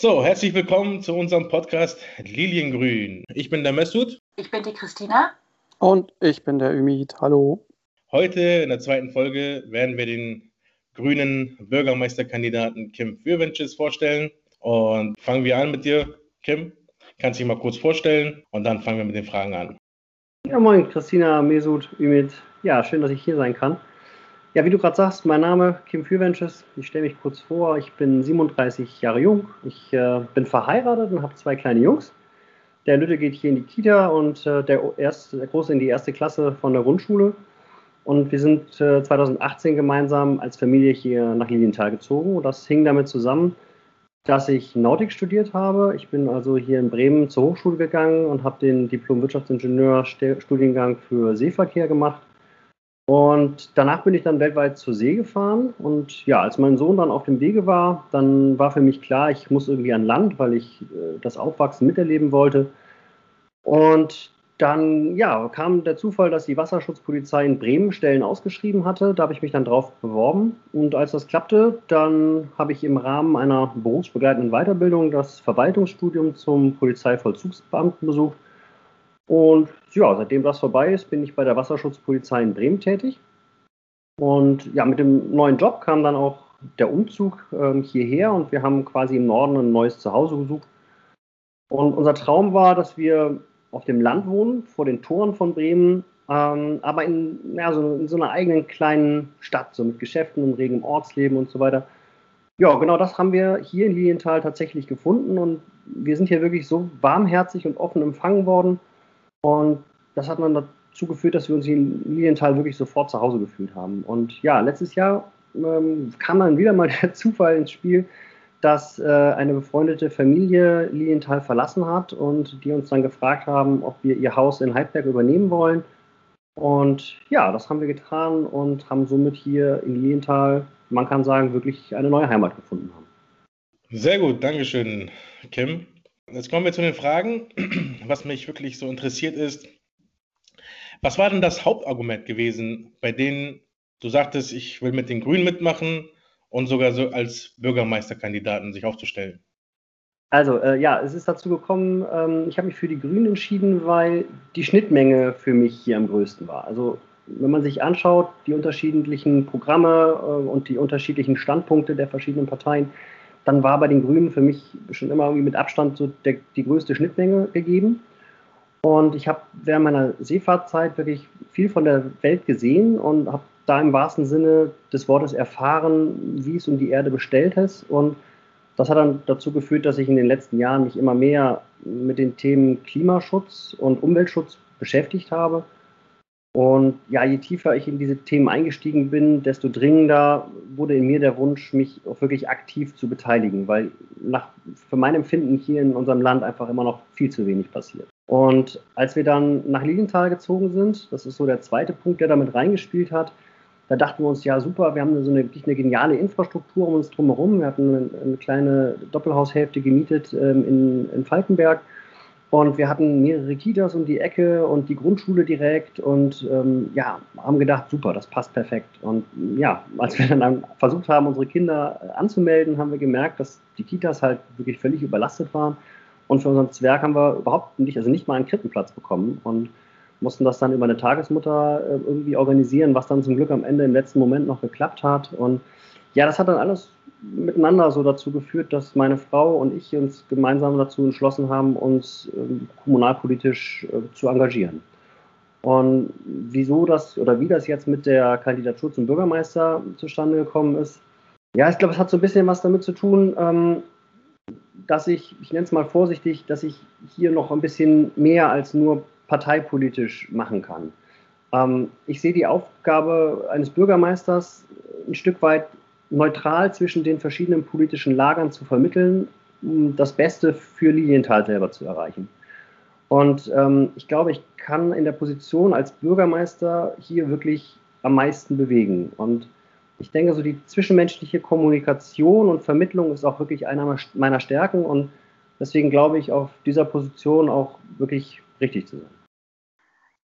So, herzlich willkommen zu unserem Podcast Liliengrün. Ich bin der Messut. Ich bin die Christina. Und ich bin der Ümit. Hallo. Heute in der zweiten Folge werden wir den grünen Bürgermeisterkandidaten Kim Fürwensches vorstellen. Und fangen wir an mit dir, Kim. Kannst dich mal kurz vorstellen und dann fangen wir mit den Fragen an. Ja, moin, Christina, Mesut, Ümit. Ja, schön, dass ich hier sein kann. Ja, wie du gerade sagst, mein Name Kim Fürwensches. Ich stelle mich kurz vor. Ich bin 37 Jahre jung. Ich äh, bin verheiratet und habe zwei kleine Jungs. Der Lütte geht hier in die Kita und äh, der, erste, der Große in die erste Klasse von der Grundschule. Und wir sind äh, 2018 gemeinsam als Familie hier nach Lilienthal gezogen. Und das hing damit zusammen, dass ich Nautik studiert habe. Ich bin also hier in Bremen zur Hochschule gegangen und habe den Diplom-Wirtschaftsingenieur-Studiengang für Seeverkehr gemacht und danach bin ich dann weltweit zur See gefahren. Und ja, als mein Sohn dann auf dem Wege war, dann war für mich klar, ich muss irgendwie an Land, weil ich äh, das Aufwachsen miterleben wollte. Und dann ja, kam der Zufall, dass die Wasserschutzpolizei in Bremen Stellen ausgeschrieben hatte. Da habe ich mich dann drauf beworben. Und als das klappte, dann habe ich im Rahmen einer berufsbegleitenden Weiterbildung das Verwaltungsstudium zum Polizeivollzugsbeamten besucht und ja, seitdem das vorbei ist, bin ich bei der Wasserschutzpolizei in Bremen tätig. Und ja, mit dem neuen Job kam dann auch der Umzug ähm, hierher und wir haben quasi im Norden ein neues Zuhause gesucht. Und unser Traum war, dass wir auf dem Land wohnen, vor den Toren von Bremen, ähm, aber in, ja, so, in so einer eigenen kleinen Stadt, so mit Geschäften und regem Ortsleben und so weiter. Ja, genau das haben wir hier in Lilienthal tatsächlich gefunden und wir sind hier wirklich so warmherzig und offen empfangen worden und das hat dann dazu geführt, dass wir uns hier in Lilienthal wirklich sofort zu Hause gefühlt haben. Und ja, letztes Jahr ähm, kam dann wieder mal der Zufall ins Spiel, dass äh, eine befreundete Familie Lilienthal verlassen hat und die uns dann gefragt haben, ob wir ihr Haus in Heidberg übernehmen wollen. Und ja, das haben wir getan und haben somit hier in Lilienthal, man kann sagen, wirklich eine neue Heimat gefunden haben. Sehr gut, Dankeschön, Kim. Jetzt kommen wir zu den Fragen. Was mich wirklich so interessiert ist, was war denn das Hauptargument gewesen, bei denen du sagtest, ich will mit den Grünen mitmachen und sogar so als Bürgermeisterkandidaten sich aufzustellen? Also äh, ja, es ist dazu gekommen, ähm, ich habe mich für die Grünen entschieden, weil die Schnittmenge für mich hier am größten war. Also wenn man sich anschaut, die unterschiedlichen Programme äh, und die unterschiedlichen Standpunkte der verschiedenen Parteien, dann war bei den Grünen für mich schon immer irgendwie mit Abstand so der, die größte Schnittmenge gegeben. Und ich habe während meiner Seefahrtzeit wirklich viel von der Welt gesehen und habe da im wahrsten Sinne des Wortes erfahren, wie es um die Erde bestellt ist. Und das hat dann dazu geführt, dass ich in den letzten Jahren mich immer mehr mit den Themen Klimaschutz und Umweltschutz beschäftigt habe und ja, je tiefer ich in diese Themen eingestiegen bin, desto dringender wurde in mir der Wunsch, mich auch wirklich aktiv zu beteiligen, weil nach, für mein Empfinden hier in unserem Land einfach immer noch viel zu wenig passiert. Und als wir dann nach Lilienthal gezogen sind, das ist so der zweite Punkt, der damit reingespielt hat, da dachten wir uns, ja super, wir haben so eine, eine geniale Infrastruktur um uns drumherum. Wir hatten eine, eine kleine Doppelhaushälfte gemietet ähm, in, in Falkenberg und wir hatten mehrere Kitas um die Ecke und die Grundschule direkt und ähm, ja, haben gedacht, super, das passt perfekt. Und ja, als wir dann versucht haben, unsere Kinder anzumelden, haben wir gemerkt, dass die Kitas halt wirklich völlig überlastet waren. Und für unseren Zwerg haben wir überhaupt nicht, also nicht mal einen Krippenplatz bekommen und mussten das dann über eine Tagesmutter äh, irgendwie organisieren, was dann zum Glück am Ende im letzten Moment noch geklappt hat. Und ja, das hat dann alles miteinander so dazu geführt, dass meine Frau und ich uns gemeinsam dazu entschlossen haben, uns äh, kommunalpolitisch äh, zu engagieren. Und wieso das oder wie das jetzt mit der Kandidatur zum Bürgermeister zustande gekommen ist, ja, ich glaube, es hat so ein bisschen was damit zu tun, ähm, dass ich, ich nenne es mal vorsichtig, dass ich hier noch ein bisschen mehr als nur parteipolitisch machen kann. Ähm, ich sehe die Aufgabe eines Bürgermeisters ein Stück weit neutral zwischen den verschiedenen politischen Lagern zu vermitteln, um das Beste für Lilienthal selber zu erreichen. Und ähm, ich glaube, ich kann in der Position als Bürgermeister hier wirklich am meisten bewegen. Und ich denke, so die zwischenmenschliche Kommunikation und Vermittlung ist auch wirklich einer meiner Stärken. Und deswegen glaube ich, auf dieser Position auch wirklich richtig zu sein.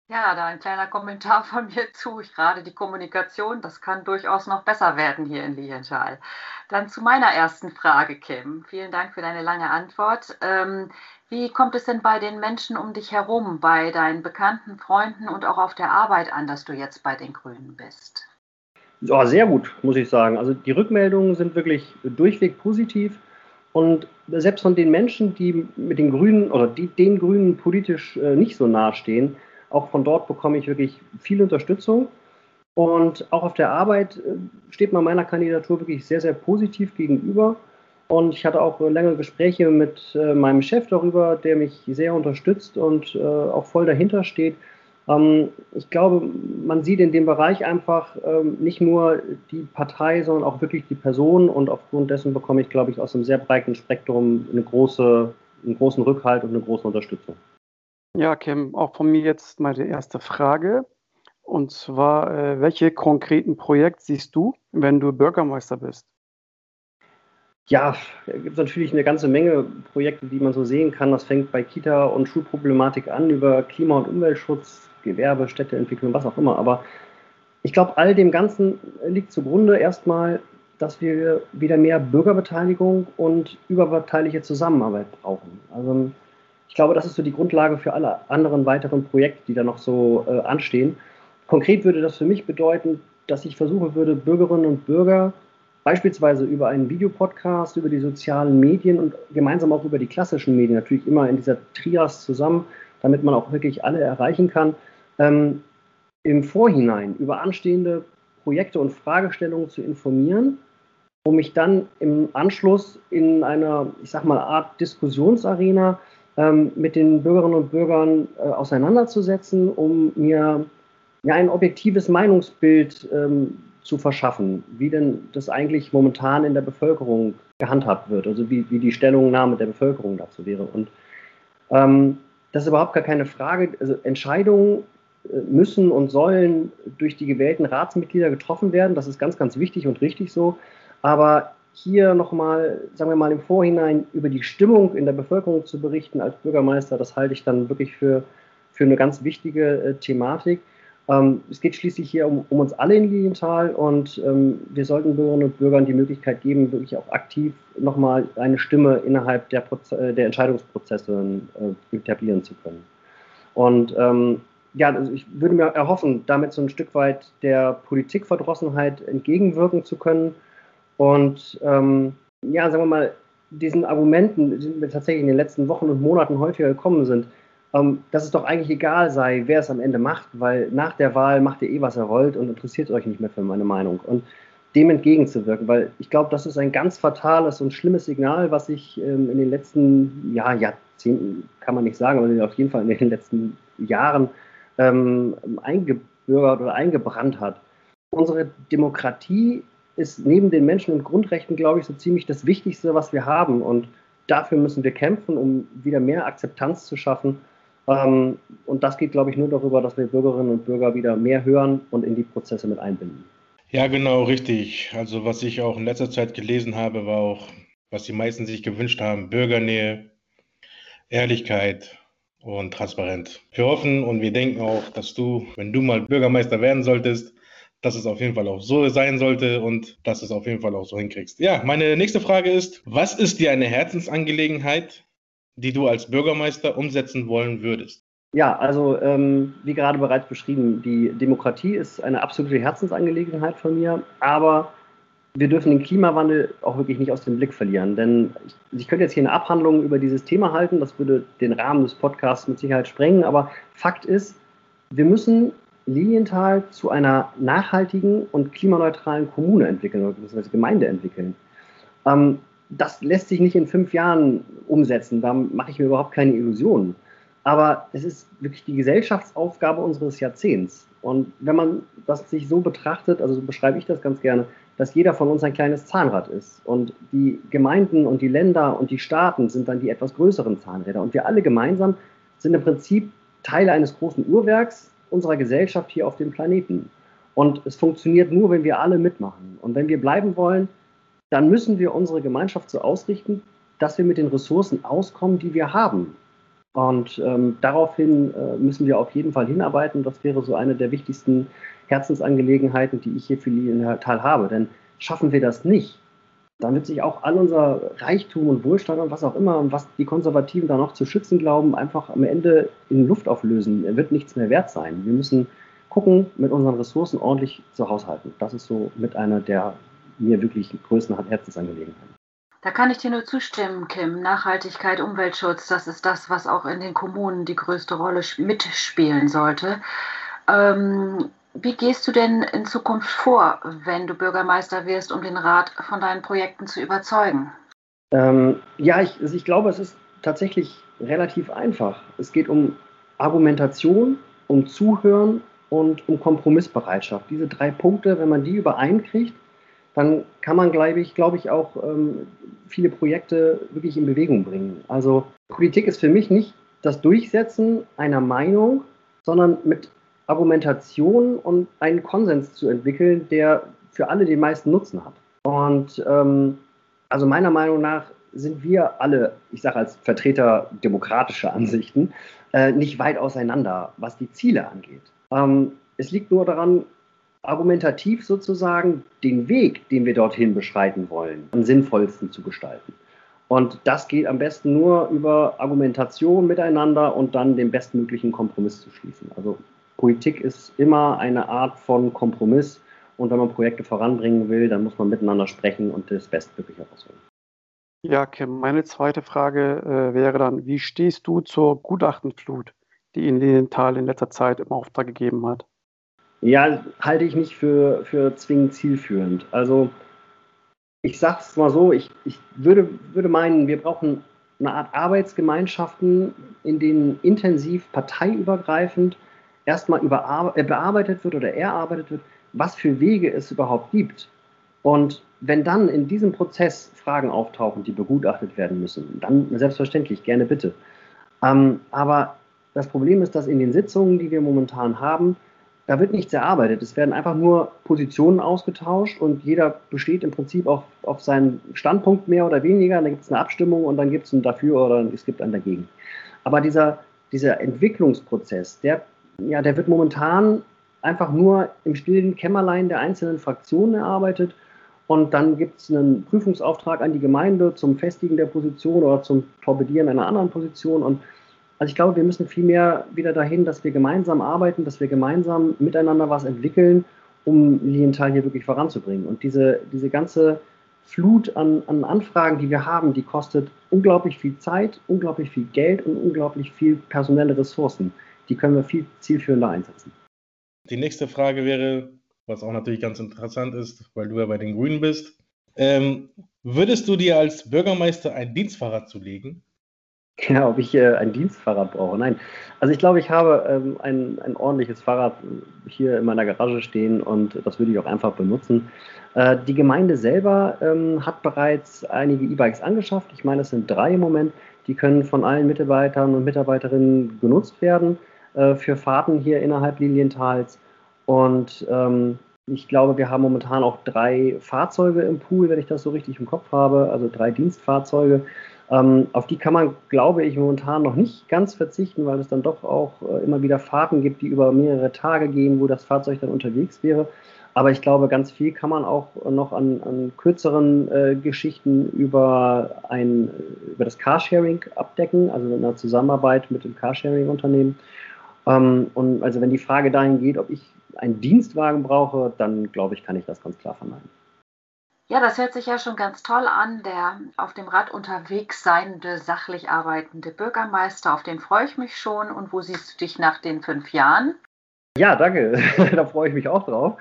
Ja, da ein kleiner Kommentar von mir zu. Ich, gerade die Kommunikation, das kann durchaus noch besser werden hier in Lienthal. Dann zu meiner ersten Frage, Kim. Vielen Dank für deine lange Antwort. Ähm, wie kommt es denn bei den Menschen um dich herum, bei deinen bekannten Freunden und auch auf der Arbeit an, dass du jetzt bei den Grünen bist? Ja, sehr gut, muss ich sagen. Also die Rückmeldungen sind wirklich durchweg positiv. Und selbst von den Menschen, die mit den Grünen oder die den Grünen politisch äh, nicht so nahestehen, auch von dort bekomme ich wirklich viel Unterstützung. Und auch auf der Arbeit äh, steht man meiner Kandidatur wirklich sehr, sehr positiv gegenüber. Und ich hatte auch längere Gespräche mit äh, meinem Chef darüber, der mich sehr unterstützt und äh, auch voll dahinter steht. Ähm, ich glaube, man sieht in dem Bereich einfach ähm, nicht nur die Partei, sondern auch wirklich die Person. Und aufgrund dessen bekomme ich, glaube ich, aus einem sehr breiten Spektrum eine große, einen großen Rückhalt und eine große Unterstützung. Ja, Kim, auch von mir jetzt meine erste Frage. Und zwar, äh, welche konkreten Projekte siehst du, wenn du Bürgermeister bist? Ja, es gibt natürlich eine ganze Menge Projekte, die man so sehen kann. Das fängt bei Kita- und Schulproblematik an, über Klima- und Umweltschutz, Gewerbe, Städteentwicklung, was auch immer. Aber ich glaube, all dem Ganzen liegt zugrunde erstmal, dass wir wieder mehr Bürgerbeteiligung und überparteiliche Zusammenarbeit brauchen. Also glaube, das ist so die Grundlage für alle anderen weiteren Projekte, die da noch so äh, anstehen. Konkret würde das für mich bedeuten, dass ich versuchen würde, Bürgerinnen und Bürger beispielsweise über einen Videopodcast, über die sozialen Medien und gemeinsam auch über die klassischen Medien, natürlich immer in dieser Trias zusammen, damit man auch wirklich alle erreichen kann, ähm, im Vorhinein über anstehende Projekte und Fragestellungen zu informieren, um mich dann im Anschluss in einer, ich sag mal, Art Diskussionsarena ähm, mit den Bürgerinnen und Bürgern äh, auseinanderzusetzen, um mir ja, ein objektives Meinungsbild ähm, zu verschaffen, wie denn das eigentlich momentan in der Bevölkerung gehandhabt wird, also wie, wie die Stellungnahme der Bevölkerung dazu wäre. Und ähm, das ist überhaupt gar keine Frage. Also Entscheidungen äh, müssen und sollen durch die gewählten Ratsmitglieder getroffen werden. Das ist ganz, ganz wichtig und richtig so. Aber hier nochmal, sagen wir mal im Vorhinein, über die Stimmung in der Bevölkerung zu berichten als Bürgermeister, das halte ich dann wirklich für, für eine ganz wichtige äh, Thematik. Ähm, es geht schließlich hier um, um, uns alle in Lilienthal und ähm, wir sollten Bürgerinnen und Bürgern die Möglichkeit geben, wirklich auch aktiv nochmal eine Stimme innerhalb der, Proze äh, der Entscheidungsprozesse äh, etablieren zu können. Und ähm, ja, also ich würde mir erhoffen, damit so ein Stück weit der Politikverdrossenheit entgegenwirken zu können und ähm, ja, sagen wir mal, diesen Argumenten, die wir tatsächlich in den letzten Wochen und Monaten häufiger gekommen sind, ähm, dass es doch eigentlich egal sei, wer es am Ende macht, weil nach der Wahl macht ihr eh, was er wollt und interessiert euch nicht mehr für meine Meinung. Und dem entgegenzuwirken, weil ich glaube, das ist ein ganz fatales und schlimmes Signal, was sich ähm, in den letzten ja, Jahrzehnten, kann man nicht sagen, aber auf jeden Fall in den letzten Jahren ähm, eingebürgert oder eingebrannt hat. Unsere Demokratie ist neben den Menschen und Grundrechten, glaube ich, so ziemlich das Wichtigste, was wir haben. Und dafür müssen wir kämpfen, um wieder mehr Akzeptanz zu schaffen. Ähm, und das geht, glaube ich, nur darüber, dass wir Bürgerinnen und Bürger wieder mehr hören und in die Prozesse mit einbinden. Ja, genau, richtig. Also was ich auch in letzter Zeit gelesen habe, war auch, was die meisten sich gewünscht haben, Bürgernähe, Ehrlichkeit und Transparenz. Wir hoffen und wir denken auch, dass du, wenn du mal Bürgermeister werden solltest, dass es auf jeden Fall auch so sein sollte und dass es auf jeden Fall auch so hinkriegst. Ja, meine nächste Frage ist, was ist dir eine Herzensangelegenheit, die du als Bürgermeister umsetzen wollen würdest? Ja, also ähm, wie gerade bereits beschrieben, die Demokratie ist eine absolute Herzensangelegenheit von mir, aber wir dürfen den Klimawandel auch wirklich nicht aus dem Blick verlieren. Denn ich, ich könnte jetzt hier eine Abhandlung über dieses Thema halten, das würde den Rahmen des Podcasts mit Sicherheit sprengen, aber Fakt ist, wir müssen Lilienthal zu einer nachhaltigen und klimaneutralen Kommune entwickeln oder beziehungsweise Gemeinde entwickeln. Ähm, das lässt sich nicht in fünf Jahren umsetzen, da mache ich mir überhaupt keine Illusionen. Aber es ist wirklich die Gesellschaftsaufgabe unseres Jahrzehnts. Und wenn man das sich so betrachtet, also so beschreibe ich das ganz gerne, dass jeder von uns ein kleines Zahnrad ist. Und die Gemeinden und die Länder und die Staaten sind dann die etwas größeren Zahnräder. Und wir alle gemeinsam sind im Prinzip Teile eines großen Uhrwerks, unserer Gesellschaft hier auf dem Planeten. Und es funktioniert nur, wenn wir alle mitmachen. Und wenn wir bleiben wollen, dann müssen wir unsere Gemeinschaft so ausrichten, dass wir mit den Ressourcen auskommen, die wir haben. Und ähm, daraufhin äh, müssen wir auf jeden Fall hinarbeiten. Das wäre so eine der wichtigsten Herzensangelegenheiten, die ich hier für Lilienthal habe. Denn schaffen wir das nicht, dann wird sich auch all unser Reichtum und Wohlstand und was auch immer, was die Konservativen da noch zu schützen glauben, einfach am Ende in Luft auflösen. Er wird nichts mehr wert sein. Wir müssen gucken, mit unseren Ressourcen ordentlich zu haushalten. Das ist so mit einer der mir wirklich größten Herzensangelegenheiten. Da kann ich dir nur zustimmen, Kim. Nachhaltigkeit, Umweltschutz, das ist das, was auch in den Kommunen die größte Rolle mitspielen sollte. Ähm, wie gehst du denn in Zukunft vor, wenn du Bürgermeister wirst, um den Rat von deinen Projekten zu überzeugen? Ähm, ja, ich, also ich glaube, es ist tatsächlich relativ einfach. Es geht um Argumentation, um Zuhören und um Kompromissbereitschaft. Diese drei Punkte, wenn man die übereinkriegt, dann kann man, glaube ich, glaube ich, auch ähm, viele Projekte wirklich in Bewegung bringen. Also Politik ist für mich nicht das Durchsetzen einer Meinung, sondern mit Argumentation und einen Konsens zu entwickeln, der für alle den meisten Nutzen hat. Und ähm, also meiner Meinung nach sind wir alle, ich sage als Vertreter demokratischer Ansichten, äh, nicht weit auseinander, was die Ziele angeht. Ähm, es liegt nur daran, argumentativ sozusagen den Weg, den wir dorthin beschreiten wollen, am sinnvollsten zu gestalten. Und das geht am besten nur über Argumentation miteinander und dann den bestmöglichen Kompromiss zu schließen. Also Politik ist immer eine Art von Kompromiss und wenn man Projekte voranbringen will, dann muss man miteinander sprechen und das Bestmögliche herausholen. Ja, Kim, meine zweite Frage äh, wäre dann, wie stehst du zur Gutachtenflut, die in Lilienthal in letzter Zeit im Auftrag gegeben hat? Ja, halte ich nicht für, für zwingend zielführend. Also ich sage es mal so, ich, ich würde, würde meinen, wir brauchen eine Art Arbeitsgemeinschaften, in denen intensiv parteiübergreifend erstmal äh, bearbeitet wird oder erarbeitet wird, was für Wege es überhaupt gibt. Und wenn dann in diesem Prozess Fragen auftauchen, die begutachtet werden müssen, dann selbstverständlich, gerne bitte. Ähm, aber das Problem ist, dass in den Sitzungen, die wir momentan haben, da wird nichts erarbeitet. Es werden einfach nur Positionen ausgetauscht und jeder besteht im Prinzip auf, auf seinen Standpunkt mehr oder weniger. Da gibt es eine Abstimmung und dann gibt es ein Dafür oder es gibt ein Dagegen. Aber dieser, dieser Entwicklungsprozess, der ja, der wird momentan einfach nur im stillen Kämmerlein der einzelnen Fraktionen erarbeitet. Und dann gibt es einen Prüfungsauftrag an die Gemeinde zum Festigen der Position oder zum Torpedieren einer anderen Position. Und also ich glaube, wir müssen vielmehr wieder dahin, dass wir gemeinsam arbeiten, dass wir gemeinsam miteinander was entwickeln, um Lilienthal hier wirklich voranzubringen. Und diese, diese ganze Flut an, an Anfragen, die wir haben, die kostet unglaublich viel Zeit, unglaublich viel Geld und unglaublich viel personelle Ressourcen die können wir viel zielführender einsetzen. Die nächste Frage wäre, was auch natürlich ganz interessant ist, weil du ja bei den Grünen bist. Ähm, würdest du dir als Bürgermeister ein Dienstfahrrad zulegen? Ja, ob ich äh, ein Dienstfahrrad brauche. Nein. Also ich glaube, ich habe ähm, ein, ein ordentliches Fahrrad hier in meiner Garage stehen und das würde ich auch einfach benutzen. Äh, die Gemeinde selber ähm, hat bereits einige E-Bikes angeschafft. Ich meine, es sind drei im Moment. Die können von allen Mitarbeitern und Mitarbeiterinnen genutzt werden. Äh, für Fahrten hier innerhalb Lilientals. Und ähm, ich glaube, wir haben momentan auch drei Fahrzeuge im Pool, wenn ich das so richtig im Kopf habe, also drei Dienstfahrzeuge. Ähm, auf die kann man, glaube ich, momentan noch nicht ganz verzichten, weil es dann doch auch äh, immer wieder Fahrten gibt, die über mehrere Tage gehen, wo das Fahrzeug dann unterwegs wäre. Aber ich glaube, ganz viel kann man auch noch an, an kürzeren äh, Geschichten über, ein, über das Carsharing abdecken, also in einer Zusammenarbeit mit dem Carsharing-Unternehmen. Ähm, und also wenn die Frage dahin geht, ob ich einen Dienstwagen brauche, dann glaube ich, kann ich das ganz klar verneinen. Ja, das hört sich ja schon ganz toll an. Der auf dem Rad unterwegs seiende, sachlich arbeitende Bürgermeister, auf den freue ich mich schon. Und wo siehst du dich nach den fünf Jahren? Ja, danke. da freue ich mich auch drauf.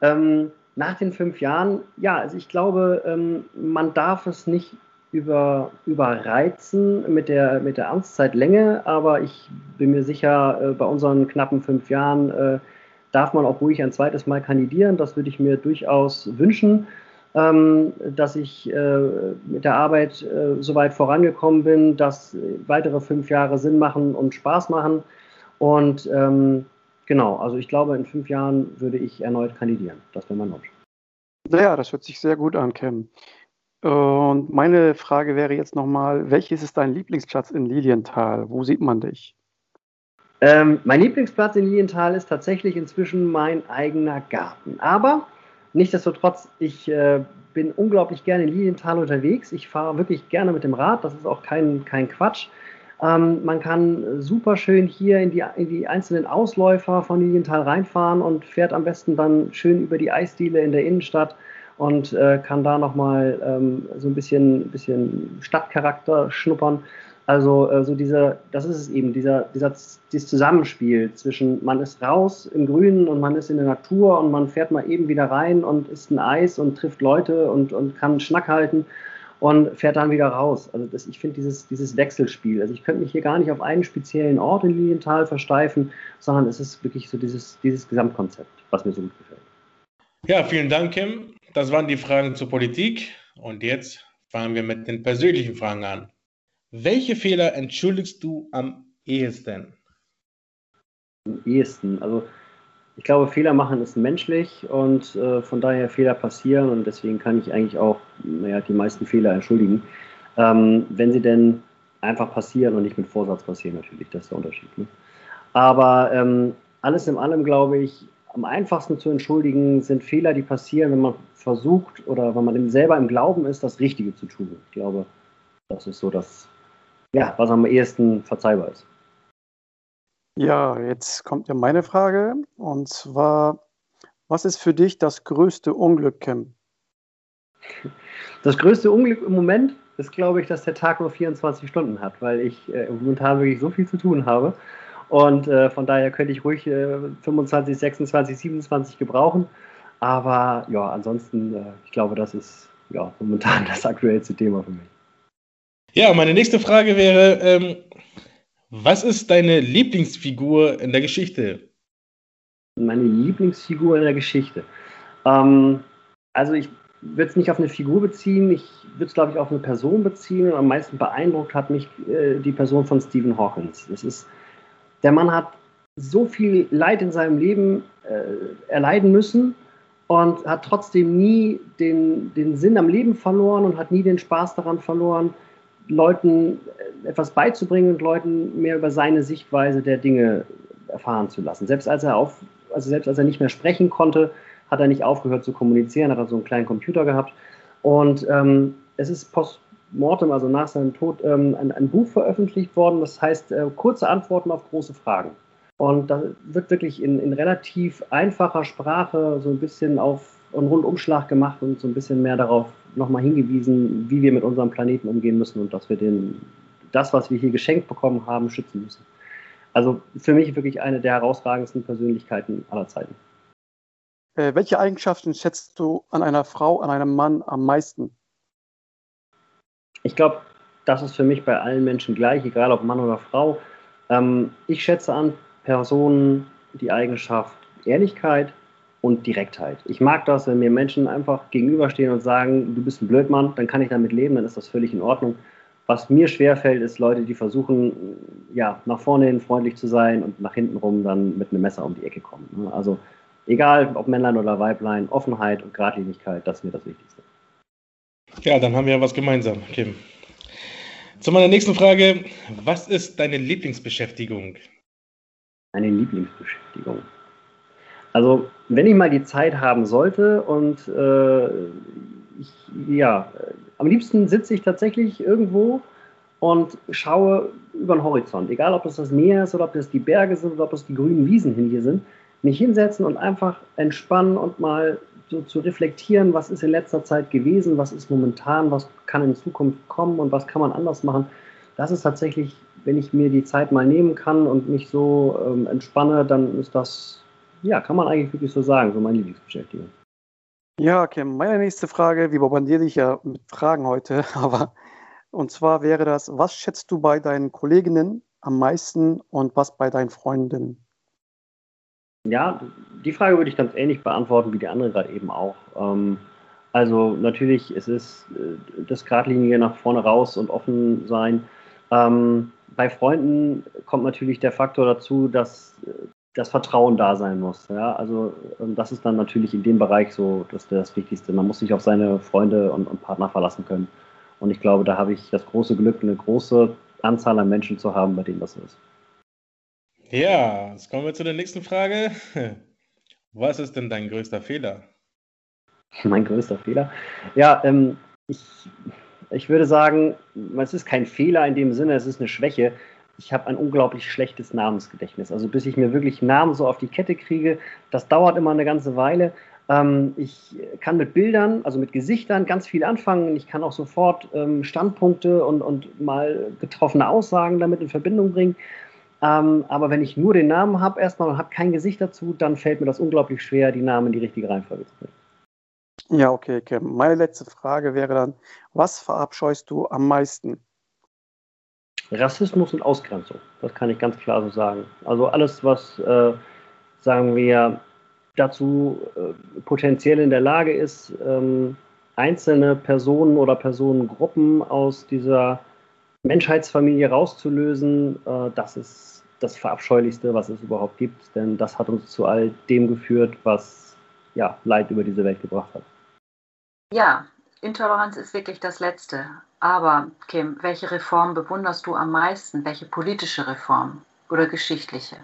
Ähm, nach den fünf Jahren, ja, also ich glaube, ähm, man darf es nicht über, überreizen mit der, mit der Amtszeitlänge, aber ich bin mir sicher, äh, bei unseren knappen fünf Jahren äh, darf man auch ruhig ein zweites Mal kandidieren. Das würde ich mir durchaus wünschen, ähm, dass ich äh, mit der Arbeit äh, so weit vorangekommen bin, dass weitere fünf Jahre Sinn machen und Spaß machen. Und ähm, genau, also ich glaube, in fünf Jahren würde ich erneut kandidieren. Das wäre mein Wunsch. Ja, das hört sich sehr gut an, Cam. Und meine Frage wäre jetzt nochmal, welches ist dein Lieblingsplatz in Lilienthal? Wo sieht man dich? Ähm, mein Lieblingsplatz in Lilienthal ist tatsächlich inzwischen mein eigener Garten. Aber nichtsdestotrotz, ich äh, bin unglaublich gerne in Lilienthal unterwegs. Ich fahre wirklich gerne mit dem Rad. Das ist auch kein, kein Quatsch. Ähm, man kann super schön hier in die, in die einzelnen Ausläufer von Lilienthal reinfahren und fährt am besten dann schön über die Eisdiele in der Innenstadt und äh, kann da nochmal ähm, so ein bisschen, bisschen Stadtcharakter schnuppern. Also äh, so dieser, das ist es eben, dieser, dieser, dieses Zusammenspiel zwischen man ist raus im Grünen und man ist in der Natur und man fährt mal eben wieder rein und isst ein Eis und trifft Leute und, und kann Schnack halten und fährt dann wieder raus. Also das, ich finde dieses, dieses Wechselspiel, also ich könnte mich hier gar nicht auf einen speziellen Ort in Lilienthal versteifen, sondern es ist wirklich so dieses, dieses Gesamtkonzept, was mir so gut gefällt. Ja, vielen Dank, Kim. Das waren die Fragen zur Politik. Und jetzt fangen wir mit den persönlichen Fragen an. Welche Fehler entschuldigst du am ehesten? Am ehesten. Also ich glaube, Fehler machen ist menschlich und äh, von daher Fehler passieren und deswegen kann ich eigentlich auch naja, die meisten Fehler entschuldigen. Ähm, wenn sie denn einfach passieren und nicht mit Vorsatz passieren, natürlich, das ist der Unterschied. Ne? Aber ähm, alles in allem, glaube ich, am einfachsten zu entschuldigen sind Fehler, die passieren, wenn man versucht oder wenn man selber im Glauben ist, das Richtige zu tun. Ich glaube, das ist so das, ja, was am ehesten verzeihbar ist. Ja, jetzt kommt ja meine Frage und zwar, was ist für dich das größte Unglück, Kim? Das größte Unglück im Moment ist, glaube ich, dass der Tag nur 24 Stunden hat, weil ich äh, momentan wirklich so viel zu tun habe. Und äh, von daher könnte ich ruhig äh, 25, 26, 27 gebrauchen. Aber ja, ansonsten, äh, ich glaube, das ist ja momentan das aktuellste Thema für mich. Ja, meine nächste Frage wäre, ähm, was ist deine Lieblingsfigur in der Geschichte? Meine Lieblingsfigur in der Geschichte. Ähm, also ich würde es nicht auf eine Figur beziehen, ich würde es, glaube ich, auf eine Person beziehen. Und am meisten beeindruckt hat mich äh, die Person von Stephen Hawkins. Das ist der Mann hat so viel Leid in seinem Leben äh, erleiden müssen und hat trotzdem nie den, den Sinn am Leben verloren und hat nie den Spaß daran verloren, Leuten äh, etwas beizubringen und Leuten mehr über seine Sichtweise der Dinge erfahren zu lassen. Selbst als er auf, also selbst als er nicht mehr sprechen konnte, hat er nicht aufgehört zu kommunizieren, hat er so einen kleinen Computer gehabt. Und ähm, es ist post mortem, also nach seinem Tod, ähm, ein, ein, Buch veröffentlicht worden, das heißt äh, Kurze Antworten auf große Fragen. Und da wird wirklich in, in, relativ einfacher Sprache so ein bisschen auf einen Rundumschlag gemacht und so ein bisschen mehr darauf nochmal hingewiesen, wie wir mit unserem Planeten umgehen müssen und dass wir den, das, was wir hier geschenkt bekommen haben, schützen müssen. Also für mich wirklich eine der herausragendsten Persönlichkeiten aller Zeiten. Äh, welche Eigenschaften schätzt du an einer Frau, an einem Mann am meisten? Ich glaube, das ist für mich bei allen Menschen gleich, egal ob Mann oder Frau. Ähm, ich schätze an Personen die Eigenschaft Ehrlichkeit und Direktheit. Ich mag das, wenn mir Menschen einfach gegenüberstehen und sagen, du bist ein Blödmann, dann kann ich damit leben, dann ist das völlig in Ordnung. Was mir schwerfällt, ist Leute, die versuchen, ja, nach vorne hin freundlich zu sein und nach hinten rum dann mit einem Messer um die Ecke kommen. Also egal ob Männlein oder Weiblein, Offenheit und Gradlinigkeit, das ist mir das Wichtigste. Ja, dann haben wir ja was gemeinsam, Kim. Zu meiner nächsten Frage. Was ist deine Lieblingsbeschäftigung? Meine Lieblingsbeschäftigung. Also, wenn ich mal die Zeit haben sollte und äh, ich, ja, am liebsten sitze ich tatsächlich irgendwo und schaue über den Horizont. Egal, ob das das Meer ist oder ob das die Berge sind oder ob das die grünen Wiesen hier sind. Mich hinsetzen und einfach entspannen und mal so zu reflektieren, was ist in letzter Zeit gewesen, was ist momentan, was kann in Zukunft kommen und was kann man anders machen. Das ist tatsächlich, wenn ich mir die Zeit mal nehmen kann und mich so ähm, entspanne, dann ist das, ja, kann man eigentlich wirklich so sagen, so meine Lieblingsbeschäftigung. Ja, Kim, meine nächste Frage, wir bombardieren dich ja mit Fragen heute, aber und zwar wäre das, was schätzt du bei deinen Kolleginnen am meisten und was bei deinen Freundinnen? Ja, die Frage würde ich ganz ähnlich beantworten wie die andere gerade eben auch. Ähm, also natürlich, es ist äh, das Gradlinie nach vorne raus und offen sein. Ähm, bei Freunden kommt natürlich der Faktor dazu, dass äh, das Vertrauen da sein muss. Ja? Also ähm, das ist dann natürlich in dem Bereich so das, das Wichtigste. Man muss sich auf seine Freunde und, und Partner verlassen können. Und ich glaube, da habe ich das große Glück, eine große Anzahl an Menschen zu haben, bei denen das ist. Ja, jetzt kommen wir zu der nächsten Frage. Was ist denn dein größter Fehler? Mein größter Fehler? Ja, ähm, ich, ich würde sagen, es ist kein Fehler in dem Sinne, es ist eine Schwäche ich habe ein unglaublich schlechtes Namensgedächtnis. Also bis ich mir wirklich Namen so auf die Kette kriege, das dauert immer eine ganze Weile. Ähm, ich kann mit Bildern, also mit Gesichtern ganz viel anfangen. Ich kann auch sofort ähm, Standpunkte und, und mal getroffene Aussagen damit in Verbindung bringen. Ähm, aber wenn ich nur den Namen habe erstmal und habe kein Gesicht dazu, dann fällt mir das unglaublich schwer, die Namen in die richtige Reihenfolge zu bringen. Ja, okay, okay. Meine letzte Frage wäre dann, was verabscheust du am meisten? Rassismus und Ausgrenzung. Das kann ich ganz klar so sagen. Also alles, was, äh, sagen wir, dazu äh, potenziell in der Lage ist, ähm, einzelne Personen oder Personengruppen aus dieser Menschheitsfamilie rauszulösen, äh, das ist das Verabscheulichste, was es überhaupt gibt. Denn das hat uns zu all dem geführt, was ja, Leid über diese Welt gebracht hat. Ja, Intoleranz ist wirklich das Letzte. Aber, Kim, welche Reform bewunderst du am meisten? Welche politische Reform oder geschichtliche?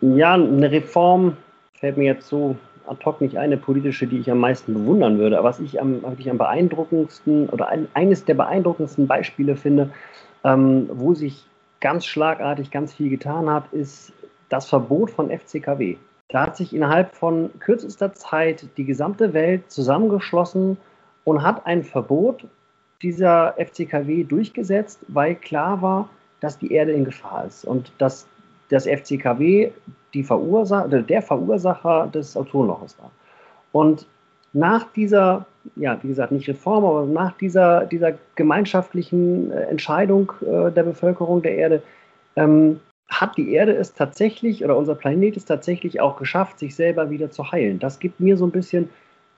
Ja, eine Reform fällt mir jetzt so ad hoc nicht eine politische, die ich am meisten bewundern würde. Aber was ich am, wirklich am beeindruckendsten oder ein, eines der beeindruckendsten Beispiele finde, ähm, wo sich ganz schlagartig ganz viel getan hat, ist das Verbot von FCKW. Da hat sich innerhalb von kürzester Zeit die gesamte Welt zusammengeschlossen und hat ein Verbot dieser FCKW durchgesetzt, weil klar war, dass die Erde in Gefahr ist und dass das FCKW die Verursacher, der Verursacher des Ozonloches war. Und nach dieser, ja, wie gesagt, nicht Reform, aber nach dieser, dieser gemeinschaftlichen äh, Entscheidung äh, der Bevölkerung der Erde, ähm, hat die Erde es tatsächlich oder unser Planet es tatsächlich auch geschafft, sich selber wieder zu heilen. Das gibt mir so ein bisschen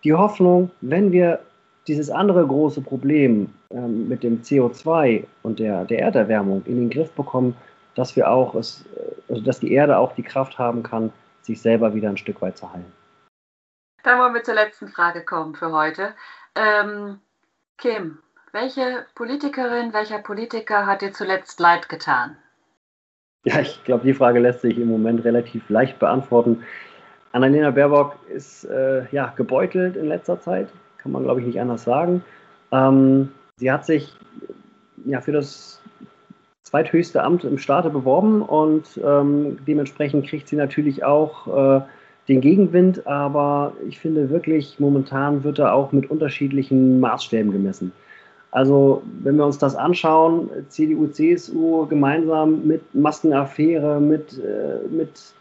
die Hoffnung, wenn wir dieses andere große Problem ähm, mit dem CO2 und der, der Erderwärmung in den Griff bekommen, dass wir auch es, äh, also dass die Erde auch die Kraft haben kann, sich selber wieder ein Stück weit zu heilen. Dann wollen wir zur letzten Frage kommen für heute. Ähm, Kim, welche Politikerin, welcher Politiker hat dir zuletzt leid getan? Ja, ich glaube, die Frage lässt sich im Moment relativ leicht beantworten. Annalena Baerbock ist äh, ja, gebeutelt in letzter Zeit kann man glaube ich nicht anders sagen. Ähm, sie hat sich ja für das zweithöchste Amt im Staate beworben und ähm, dementsprechend kriegt sie natürlich auch äh, den Gegenwind, aber ich finde wirklich, momentan wird da auch mit unterschiedlichen Maßstäben gemessen. Also, wenn wir uns das anschauen, CDU, CSU gemeinsam mit Maskenaffäre, mit, äh, mit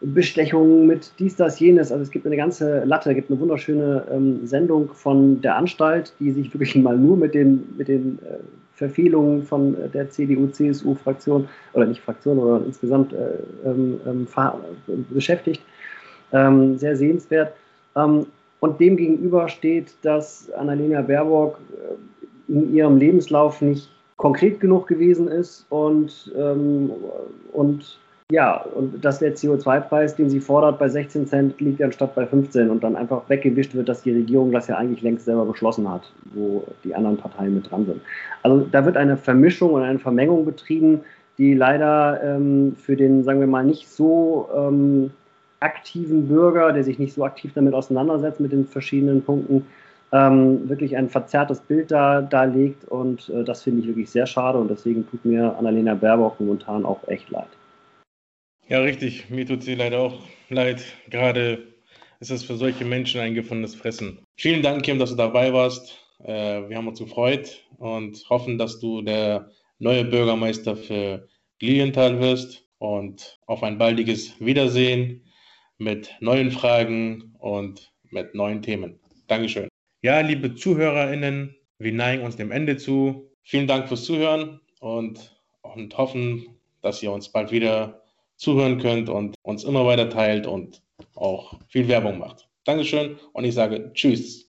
Bestechungen, mit dies, das, jenes. Also es gibt eine ganze Latte, es gibt eine wunderschöne ähm, Sendung von der Anstalt, die sich wirklich mal nur mit den, mit den äh, Verfehlungen von der CDU-CSU-Fraktion oder nicht Fraktion, sondern insgesamt äh, ähm, ähm beschäftigt. Ähm, sehr sehenswert. Ähm, und dem gegenüber steht, dass Annalena Baerbock äh, in ihrem Lebenslauf nicht konkret genug gewesen ist und, ähm, und ja, und dass der CO2-Preis, den sie fordert, bei 16 Cent liegt anstatt bei 15 und dann einfach weggewischt wird, dass die Regierung das ja eigentlich längst selber beschlossen hat, wo die anderen Parteien mit dran sind. Also da wird eine Vermischung und eine Vermengung betrieben, die leider ähm, für den, sagen wir mal, nicht so ähm, aktiven Bürger, der sich nicht so aktiv damit auseinandersetzt mit den verschiedenen Punkten, ähm, wirklich ein verzerrtes Bild da, darlegt und äh, das finde ich wirklich sehr schade und deswegen tut mir Annalena Baerbock momentan auch echt leid. Ja, richtig. Mir tut sie leider auch leid. Gerade ist es für solche Menschen ein gefundenes Fressen. Vielen Dank, Kim, dass du dabei warst. Äh, wir haben uns gefreut und hoffen, dass du der neue Bürgermeister für Lilienthal wirst und auf ein baldiges Wiedersehen mit neuen Fragen und mit neuen Themen. Dankeschön. Ja, liebe ZuhörerInnen, wir neigen uns dem Ende zu. Vielen Dank fürs Zuhören und, und hoffen, dass ihr uns bald wieder zuhören könnt und uns immer weiter teilt und auch viel Werbung macht. Dankeschön und ich sage Tschüss.